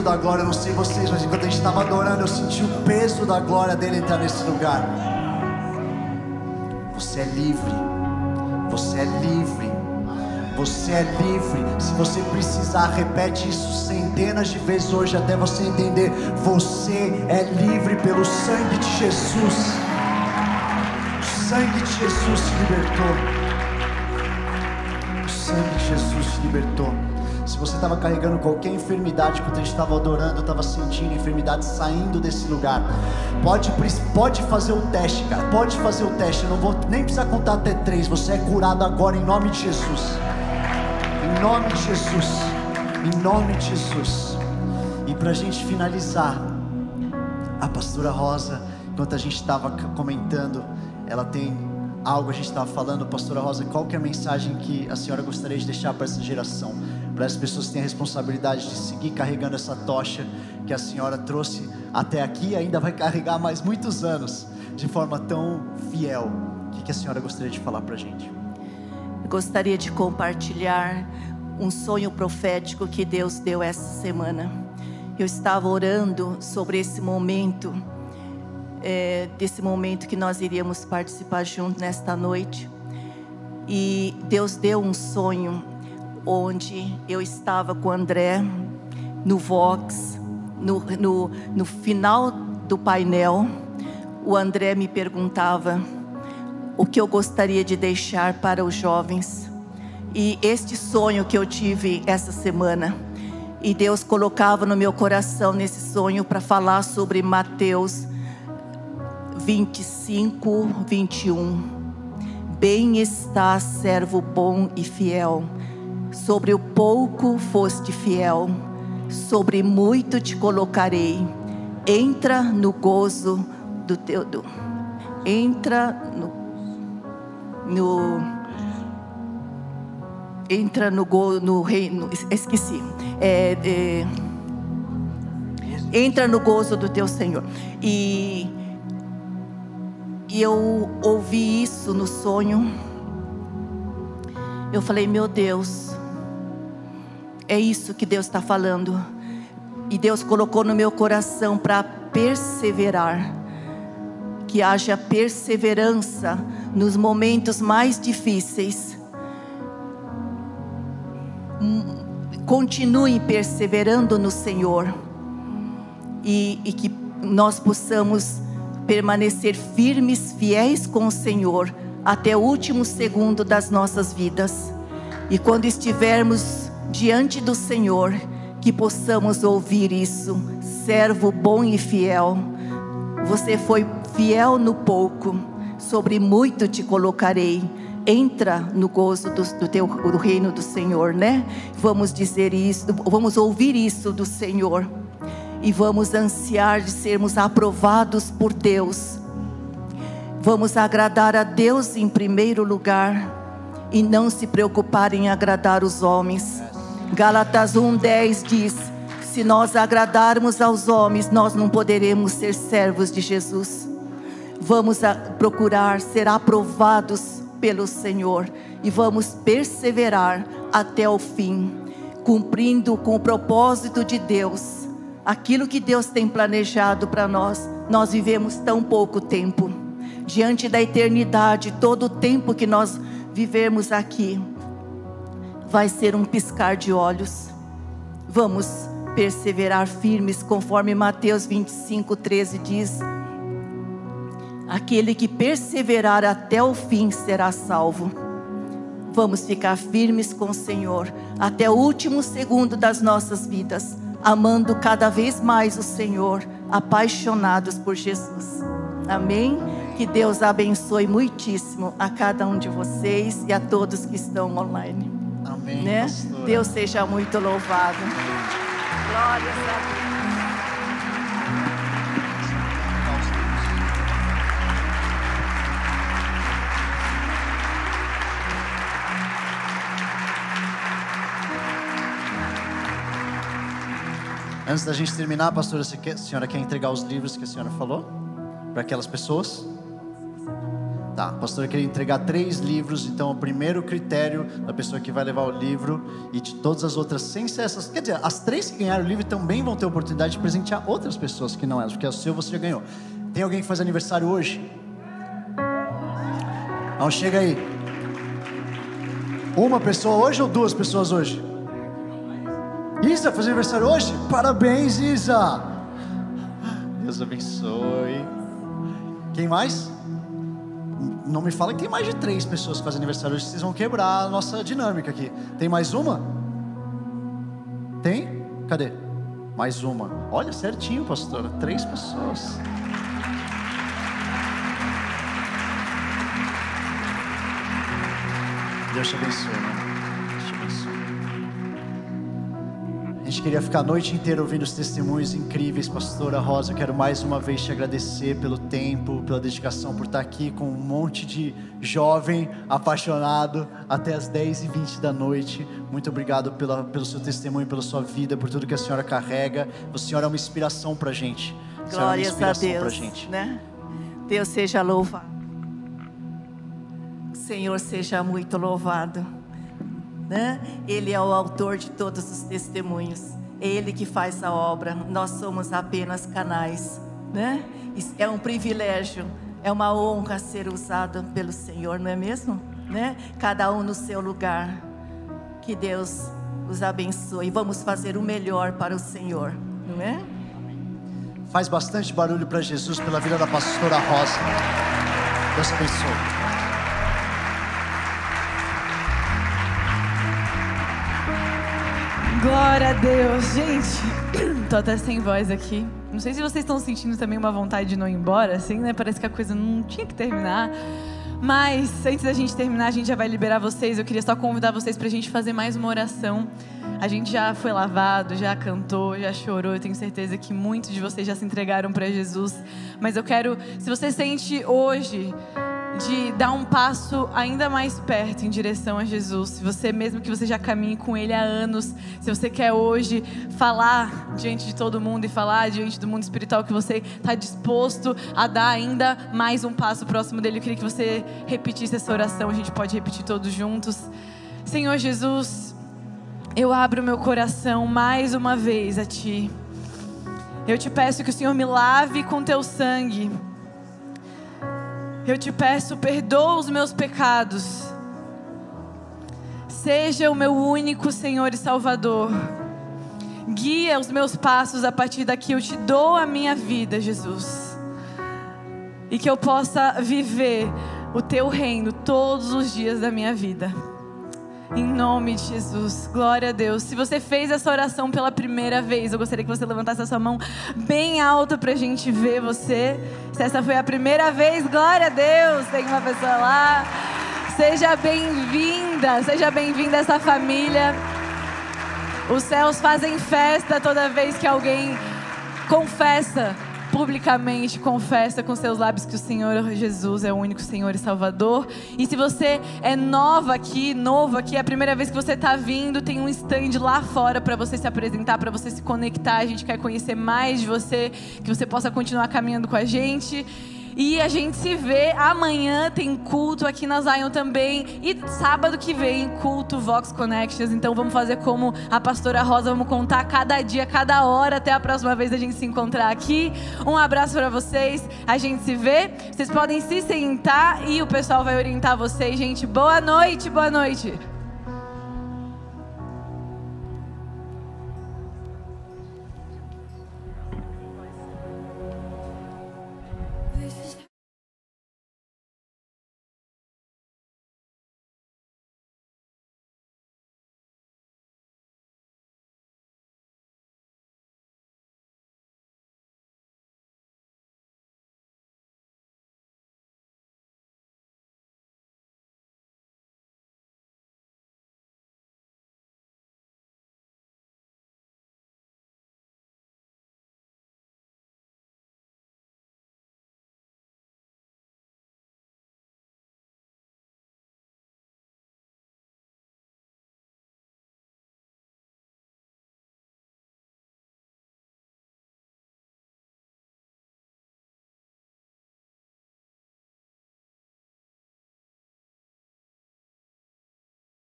peso da glória. Eu não sei vocês, mas enquanto a gente estava adorando, eu senti o peso da glória dele entrar nesse lugar. Você é livre. Você é livre. Você é livre. Se você precisar, repete isso centenas de vezes hoje até você entender. Você é livre pelo sangue de Jesus. O sangue de Jesus te libertou. O sangue de Jesus te libertou. Se você estava carregando qualquer enfermidade gente estava adorando, estava sentindo enfermidade saindo desse lugar, pode, pode fazer o teste, cara. Pode fazer o teste. Eu não vou nem precisar contar até três. Você é curado agora em nome de Jesus. Em nome de Jesus. Em nome de Jesus. E para a gente finalizar, a pastora Rosa, enquanto a gente estava comentando, ela tem algo, a gente estava falando, pastora Rosa, qual que é a mensagem que a senhora gostaria de deixar para essa geração? Para as pessoas que têm a responsabilidade de seguir carregando essa tocha que a senhora trouxe até aqui e ainda vai carregar mais muitos anos de forma tão fiel. O que, a senhora gostaria de falar para a gente? Gostaria de compartilhar um sonho profético que Deus deu essa semana. Eu estava orando sobre esse momento, é, desse momento que nós iríamos participar junto nesta noite. E Deus deu um sonho onde eu estava com o André no Vox, no, no, no final do painel. O André me perguntava o que eu gostaria de deixar para os jovens. E este sonho que eu tive essa semana, e Deus colocava no meu coração nesse sonho para falar sobre Mateus 25, 21. Bem está, servo bom e fiel. Sobre o pouco foste fiel, sobre muito te colocarei. Entra no gozo do teu. Do, entra no, no entra no, no reino, esqueci, é, é, entra no gozo do teu Senhor. E, e eu ouvi isso no sonho. Eu falei, meu Deus, é isso que Deus está falando. E Deus colocou no meu coração para perseverar. Que haja perseverança nos momentos mais difíceis continue perseverando no Senhor e, e que nós possamos permanecer firmes, fiéis com o Senhor até o último segundo das nossas vidas. E quando estivermos diante do Senhor, que possamos ouvir isso, servo bom e fiel. Você foi fiel no pouco, sobre muito te colocarei entra no gozo do, do, teu, do reino do Senhor, né? Vamos dizer isso, vamos ouvir isso do Senhor e vamos ansiar de sermos aprovados por Deus. Vamos agradar a Deus em primeiro lugar e não se preocupar em agradar os homens. Gálatas 1:10 diz: se nós agradarmos aos homens, nós não poderemos ser servos de Jesus. Vamos procurar ser aprovados pelo Senhor e vamos perseverar até o fim, cumprindo com o propósito de Deus. Aquilo que Deus tem planejado para nós, nós vivemos tão pouco tempo. Diante da eternidade, todo o tempo que nós vivemos aqui vai ser um piscar de olhos. Vamos perseverar firmes, conforme Mateus 25, 13 diz Aquele que perseverar até o fim será salvo. Vamos ficar firmes com o Senhor até o último segundo das nossas vidas, amando cada vez mais o Senhor, apaixonados por Jesus. Amém? Que Deus abençoe muitíssimo a cada um de vocês e a todos que estão online. Amém. Né? Deus seja muito louvado. Glórias a Deus. Antes da gente terminar, pastora, a senhora quer entregar os livros que a senhora falou para aquelas pessoas? Tá, a pastora queria entregar três livros, então o primeiro critério da pessoa que vai levar o livro e de todas as outras, sem ser essas. Quer dizer, as três que ganharam o livro também vão ter oportunidade de presentear outras pessoas que não elas, porque é o seu você já ganhou. Tem alguém que faz aniversário hoje? Não, chega aí. Uma pessoa hoje ou duas pessoas hoje? Isa, faz aniversário hoje? Parabéns, Isa! Deus abençoe. Quem mais? Não me fala que tem mais de três pessoas que fazem aniversário hoje, vocês vão quebrar a nossa dinâmica aqui. Tem mais uma? Tem? Cadê? Mais uma. Olha, certinho, pastora. Três pessoas. Deus te abençoe, gente queria ficar a noite inteira ouvindo os testemunhos incríveis, pastora Rosa. Eu quero mais uma vez te agradecer pelo tempo, pela dedicação, por estar aqui com um monte de jovem apaixonado até as 10h20 da noite. Muito obrigado pela, pelo seu testemunho, pela sua vida, por tudo que a senhora carrega. A senhora é uma inspiração para a gente. A Glórias é a Deus. Gente. Né? Deus seja louvado. Senhor seja muito louvado. Né? Ele é o autor de todos os testemunhos. É Ele que faz a obra. Nós somos apenas canais. Né? É um privilégio, é uma honra ser usado pelo Senhor, não é mesmo? Né? Cada um no seu lugar. Que Deus os abençoe. Vamos fazer o melhor para o Senhor, não é? Faz bastante barulho para Jesus pela vida da pastora Rosa. Deus abençoe. Glória a Deus. Gente, tô até sem voz aqui. Não sei se vocês estão sentindo também uma vontade de não ir embora, assim, né? Parece que a coisa não tinha que terminar. Mas antes da gente terminar, a gente já vai liberar vocês. Eu queria só convidar vocês para a gente fazer mais uma oração. A gente já foi lavado, já cantou, já chorou. Eu tenho certeza que muitos de vocês já se entregaram para Jesus. Mas eu quero, se você sente hoje de dar um passo ainda mais perto em direção a Jesus. Se você mesmo que você já caminhe com Ele há anos, se você quer hoje falar diante de todo mundo e falar diante do mundo espiritual que você está disposto a dar ainda mais um passo próximo dele, eu queria que você repetisse essa oração. A gente pode repetir todos juntos. Senhor Jesus, eu abro meu coração mais uma vez a Ti. Eu te peço que o Senhor me lave com Teu sangue eu te peço, perdoa os meus pecados. Seja o meu único Senhor e Salvador. Guia os meus passos a partir daqui. Eu te dou a minha vida, Jesus. E que eu possa viver o teu reino todos os dias da minha vida. Em nome de Jesus. Glória a Deus. Se você fez essa oração pela primeira vez, eu gostaria que você levantasse a sua mão bem alta para a gente ver você. Se essa foi a primeira vez, glória a Deus. Tem uma pessoa lá. Seja bem-vinda. Seja bem-vinda essa família. Os céus fazem festa toda vez que alguém confessa publicamente confessa com seus lábios que o Senhor Jesus é o único Senhor e Salvador. E se você é nova aqui, novo aqui, é a primeira vez que você está vindo, tem um stand lá fora para você se apresentar, para você se conectar. A gente quer conhecer mais de você, que você possa continuar caminhando com a gente. E a gente se vê amanhã, tem culto aqui na Zion também. E sábado que vem, culto Vox Connections. Então vamos fazer como a pastora Rosa, vamos contar cada dia, cada hora, até a próxima vez a gente se encontrar aqui. Um abraço para vocês, a gente se vê. Vocês podem se sentar e o pessoal vai orientar vocês, gente. Boa noite, boa noite.